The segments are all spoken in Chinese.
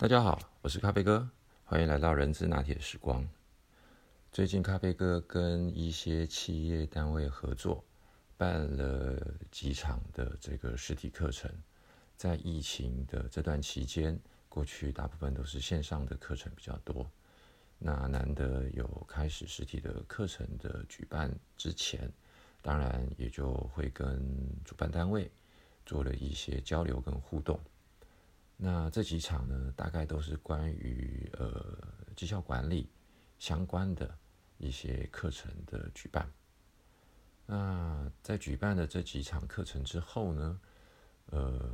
大家好，我是咖啡哥，欢迎来到人资拿铁时光。最近咖啡哥跟一些企业单位合作，办了几场的这个实体课程。在疫情的这段期间，过去大部分都是线上的课程比较多。那难得有开始实体的课程的举办之前，当然也就会跟主办单位做了一些交流跟互动。那这几场呢，大概都是关于呃绩效管理相关的一些课程的举办。那在举办的这几场课程之后呢，呃，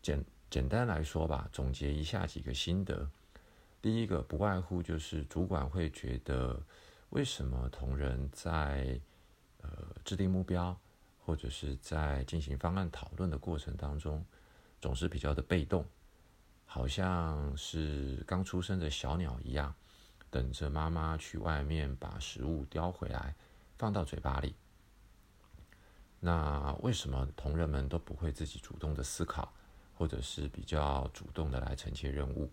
简简单来说吧，总结一下几个心得。第一个不外乎就是主管会觉得，为什么同仁在呃制定目标或者是在进行方案讨论的过程当中。总是比较的被动，好像是刚出生的小鸟一样，等着妈妈去外面把食物叼回来，放到嘴巴里。那为什么同仁们都不会自己主动的思考，或者是比较主动的来承接任务？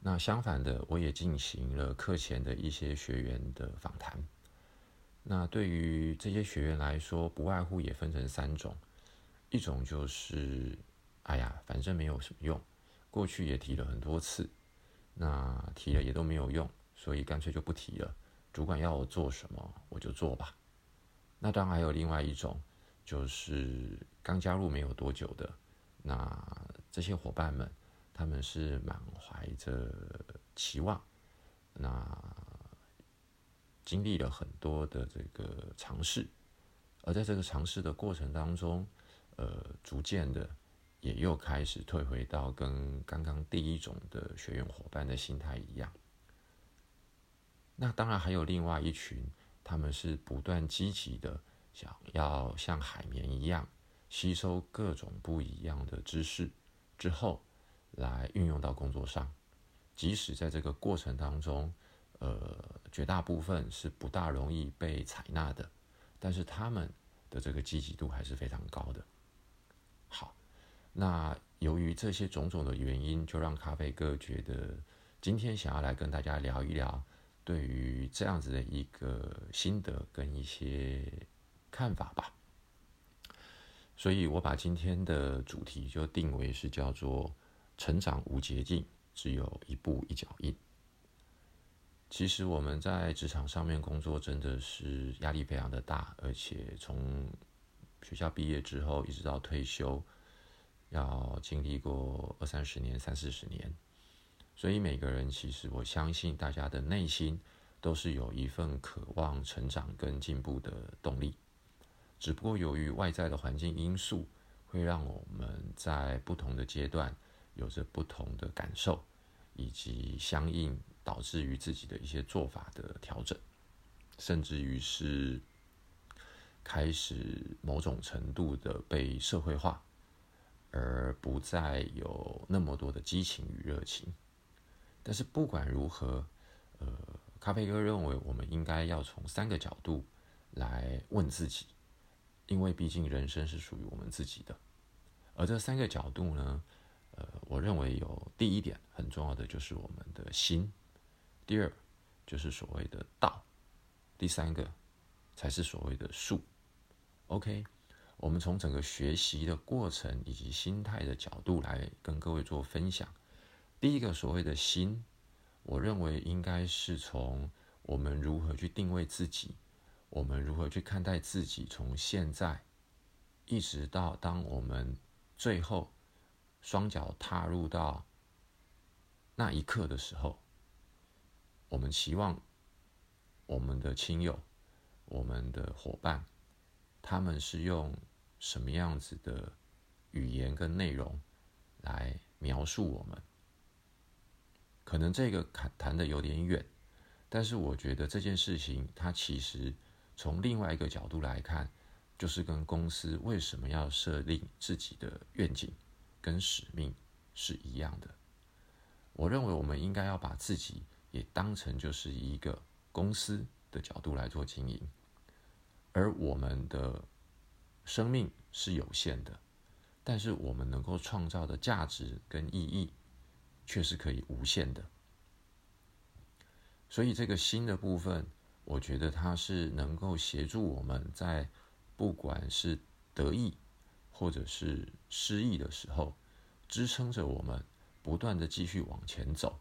那相反的，我也进行了课前的一些学员的访谈。那对于这些学员来说，不外乎也分成三种。一种就是，哎呀，反正没有什么用，过去也提了很多次，那提了也都没有用，所以干脆就不提了。主管要我做什么，我就做吧。那当然还有另外一种，就是刚加入没有多久的，那这些伙伴们，他们是满怀着期望，那经历了很多的这个尝试，而在这个尝试的过程当中。呃，逐渐的也又开始退回到跟刚刚第一种的学员伙伴的心态一样。那当然还有另外一群，他们是不断积极的，想要像海绵一样吸收各种不一样的知识，之后来运用到工作上。即使在这个过程当中，呃，绝大部分是不大容易被采纳的，但是他们的这个积极度还是非常高的。那由于这些种种的原因，就让咖啡哥觉得今天想要来跟大家聊一聊对于这样子的一个心得跟一些看法吧。所以我把今天的主题就定为是叫做“成长无捷径，只有一步一脚印”。其实我们在职场上面工作真的是压力非常的大，而且从学校毕业之后，一直到退休，要经历过二三十年、三四十年，所以每个人其实，我相信大家的内心都是有一份渴望成长跟进步的动力。只不过由于外在的环境因素，会让我们在不同的阶段有着不同的感受，以及相应导致于自己的一些做法的调整，甚至于是。开始某种程度的被社会化，而不再有那么多的激情与热情。但是不管如何，呃，咖啡哥认为我们应该要从三个角度来问自己，因为毕竟人生是属于我们自己的。而这三个角度呢，呃，我认为有第一点很重要的就是我们的心，第二就是所谓的道，第三个。才是所谓的术。OK，我们从整个学习的过程以及心态的角度来跟各位做分享。第一个所谓的心，我认为应该是从我们如何去定位自己，我们如何去看待自己，从现在一直到当我们最后双脚踏入到那一刻的时候，我们期望我们的亲友。我们的伙伴，他们是用什么样子的语言跟内容来描述我们？可能这个谈谈的有点远，但是我觉得这件事情，它其实从另外一个角度来看，就是跟公司为什么要设立自己的愿景跟使命是一样的。我认为我们应该要把自己也当成就是一个公司的角度来做经营。而我们的生命是有限的，但是我们能够创造的价值跟意义却是可以无限的。所以这个心的部分，我觉得它是能够协助我们在不管是得意或者是失意的时候，支撑着我们不断的继续往前走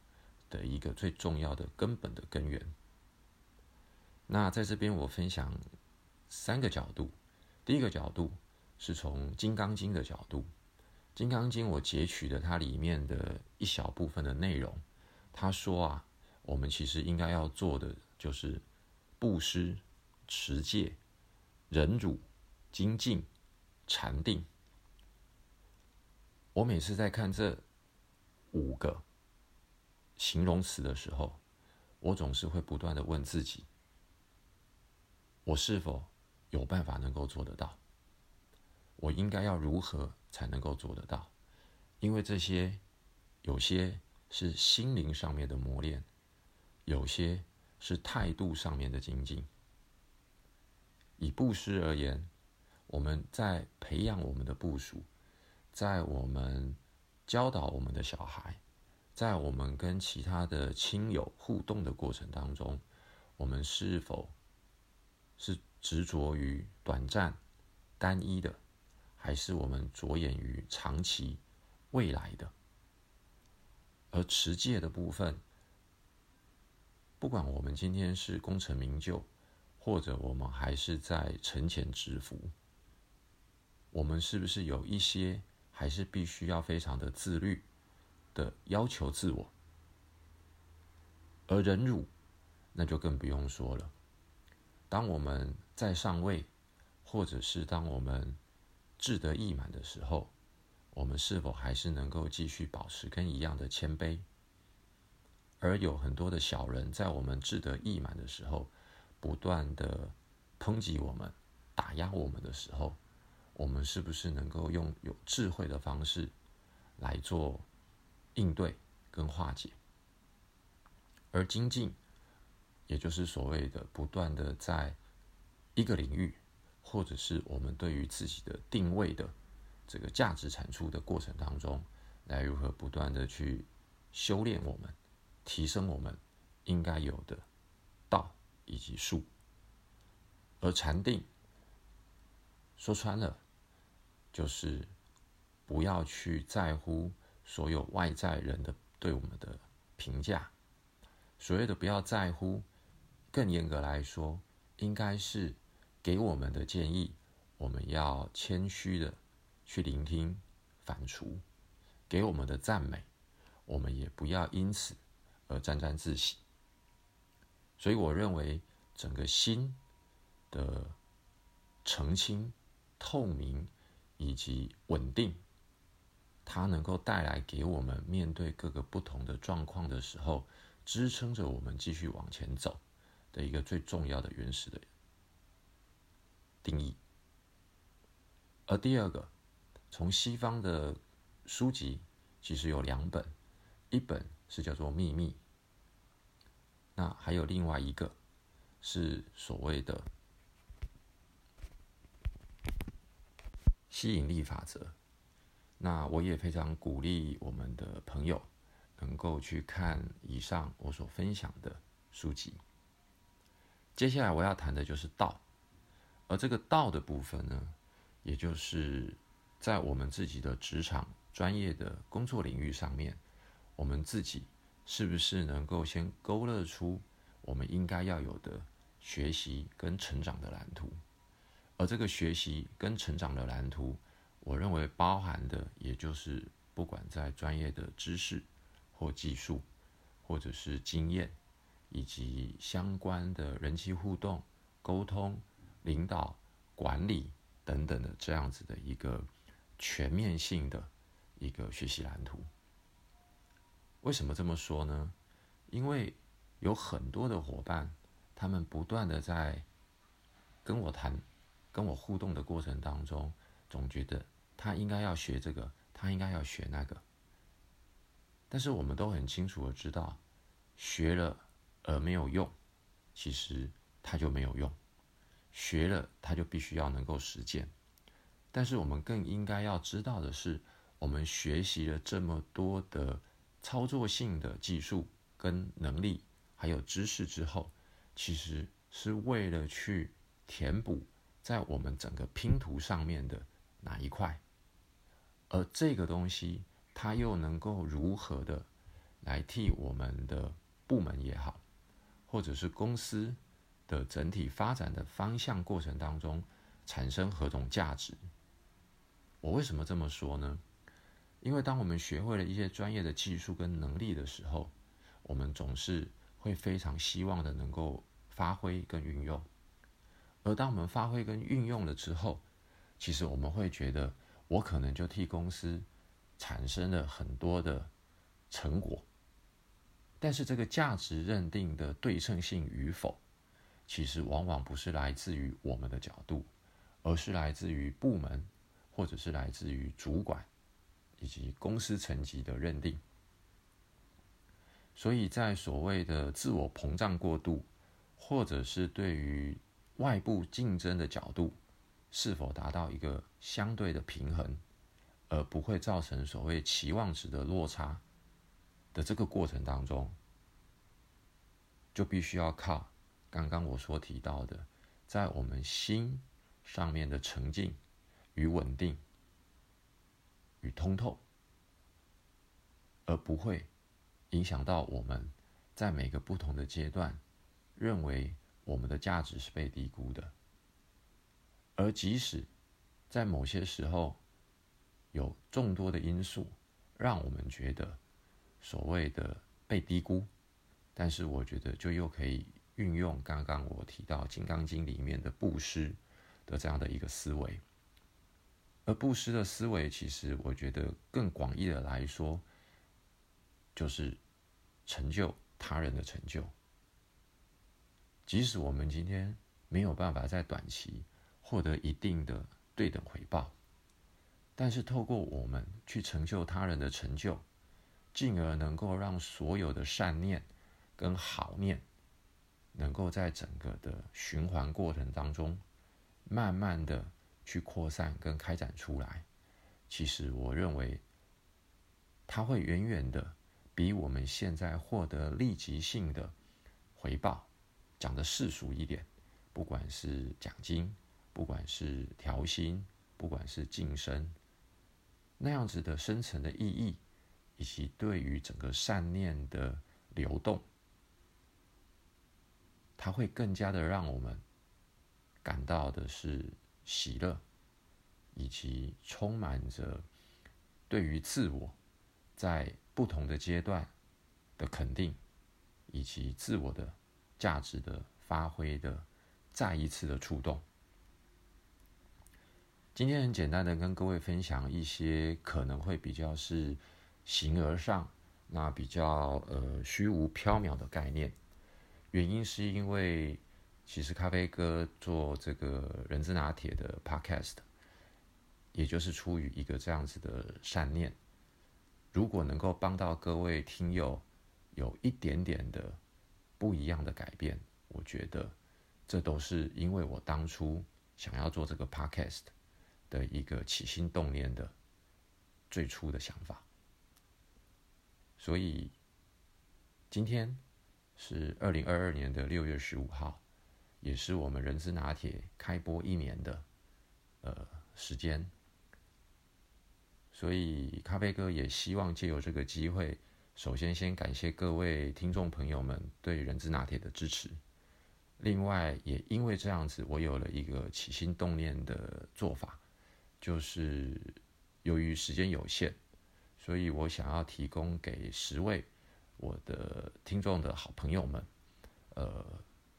的一个最重要的根本的根源。那在这边我分享三个角度，第一个角度是从《金刚经》的角度，《金刚经》我截取了它里面的一小部分的内容。他说啊，我们其实应该要做的就是布施、持戒、忍辱、精进、禅定。我每次在看这五个形容词的时候，我总是会不断的问自己。我是否有办法能够做得到？我应该要如何才能够做得到？因为这些有些是心灵上面的磨练，有些是态度上面的精进。以布施而言，我们在培养我们的部署，在我们教导我们的小孩，在我们跟其他的亲友互动的过程当中，我们是否？是执着于短暂、单一的，还是我们着眼于长期、未来的？而持戒的部分，不管我们今天是功成名就，或者我们还是在沉潜蛰伏，我们是不是有一些还是必须要非常的自律的要求自我？而忍辱，那就更不用说了。当我们在上位，或者是当我们志得意满的时候，我们是否还是能够继续保持跟一样的谦卑？而有很多的小人在我们志得意满的时候，不断的抨击我们、打压我们的时候，我们是不是能够用有智慧的方式来做应对跟化解？而精进。也就是所谓的不断的在一个领域，或者是我们对于自己的定位的这个价值产出的过程当中，来如何不断的去修炼我们，提升我们应该有的道以及术。而禅定说穿了，就是不要去在乎所有外在人的对我们的评价，所谓的不要在乎。更严格来说，应该是给我们的建议，我们要谦虚的去聆听、反刍；给我们的赞美，我们也不要因此而沾沾自喜。所以，我认为整个心的澄清、透明以及稳定，它能够带来给我们面对各个不同的状况的时候，支撑着我们继续往前走。的一个最重要的原始的定义，而第二个，从西方的书籍其实有两本，一本是叫做《秘密》，那还有另外一个是所谓的吸引力法则。那我也非常鼓励我们的朋友能够去看以上我所分享的书籍。接下来我要谈的就是道，而这个道的部分呢，也就是在我们自己的职场专业的工作领域上面，我们自己是不是能够先勾勒出我们应该要有的学习跟成长的蓝图？而这个学习跟成长的蓝图，我认为包含的也就是不管在专业的知识或技术，或者是经验。以及相关的人际互动、沟通、领导、管理等等的这样子的一个全面性的一个学习蓝图。为什么这么说呢？因为有很多的伙伴，他们不断的在跟我谈、跟我互动的过程当中，总觉得他应该要学这个，他应该要学那个。但是我们都很清楚的知道，学了。而没有用，其实它就没有用。学了，它就必须要能够实践。但是我们更应该要知道的是，我们学习了这么多的操作性的技术跟能力，还有知识之后，其实是为了去填补在我们整个拼图上面的哪一块，而这个东西它又能够如何的来替我们的部门也好，或者是公司的整体发展的方向过程当中产生何种价值？我为什么这么说呢？因为当我们学会了一些专业的技术跟能力的时候，我们总是会非常希望的能够发挥跟运用。而当我们发挥跟运用了之后，其实我们会觉得，我可能就替公司产生了很多的成果。但是这个价值认定的对称性与否，其实往往不是来自于我们的角度，而是来自于部门，或者是来自于主管。以及公司层级的认定，所以在所谓的自我膨胀过度，或者是对于外部竞争的角度，是否达到一个相对的平衡，而不会造成所谓期望值的落差的这个过程当中，就必须要靠刚刚我所提到的，在我们心上面的沉静与稳定。与通透，而不会影响到我们在每个不同的阶段认为我们的价值是被低估的。而即使在某些时候有众多的因素让我们觉得所谓的被低估，但是我觉得就又可以运用刚刚我提到《金刚经》里面的布施的这样的一个思维。而布施的思维，其实我觉得更广义的来说，就是成就他人的成就。即使我们今天没有办法在短期获得一定的对等回报，但是透过我们去成就他人的成就，进而能够让所有的善念跟好念，能够在整个的循环过程当中，慢慢的。去扩散跟开展出来，其实我认为，它会远远的比我们现在获得立即性的回报讲的世俗一点，不管是奖金，不管是调薪，不管是晋升，那样子的深层的意义，以及对于整个善念的流动，它会更加的让我们感到的是。喜乐，以及充满着对于自我在不同的阶段的肯定，以及自我的价值的发挥的再一次的触动。今天很简单的跟各位分享一些可能会比较是形而上，那比较呃虚无缥缈的概念，原因是因为。其实咖啡哥做这个人之拿铁的 podcast，也就是出于一个这样子的善念，如果能够帮到各位听友有一点点的不一样的改变，我觉得这都是因为我当初想要做这个 podcast 的一个起心动念的最初的想法。所以今天是二零二二年的六月十五号。也是我们人之拿铁开播一年的呃时间，所以咖啡哥也希望借由这个机会，首先先感谢各位听众朋友们对人之拿铁的支持。另外，也因为这样子，我有了一个起心动念的做法，就是由于时间有限，所以我想要提供给十位我的听众的好朋友们，呃。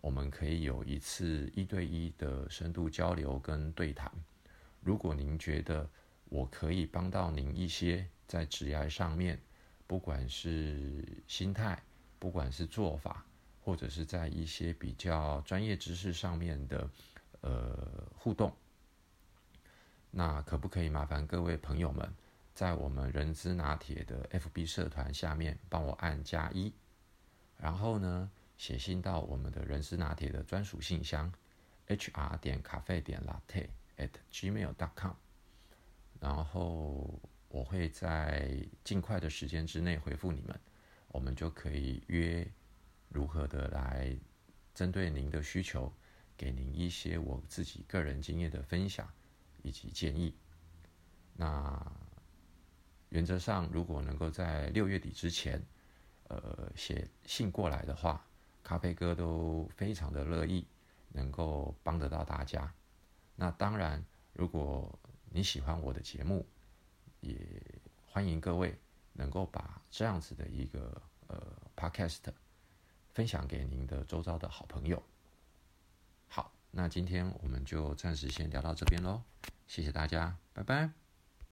我们可以有一次一对一的深度交流跟对谈。如果您觉得我可以帮到您一些在职业上面，不管是心态，不管是做法，或者是在一些比较专业知识上面的呃互动，那可不可以麻烦各位朋友们在我们人资拿铁的 FB 社团下面帮我按加一，然后呢？写信到我们的人资拿铁的专属信箱，hr 点咖啡点 latte at gmail dot com，然后我会在尽快的时间之内回复你们，我们就可以约如何的来针对您的需求，给您一些我自己个人经验的分享以及建议。那原则上，如果能够在六月底之前，呃，写信过来的话，咖啡哥都非常的乐意能够帮得到大家。那当然，如果你喜欢我的节目，也欢迎各位能够把这样子的一个呃 podcast 分享给您的周遭的好朋友。好，那今天我们就暂时先聊到这边喽，谢谢大家，拜拜。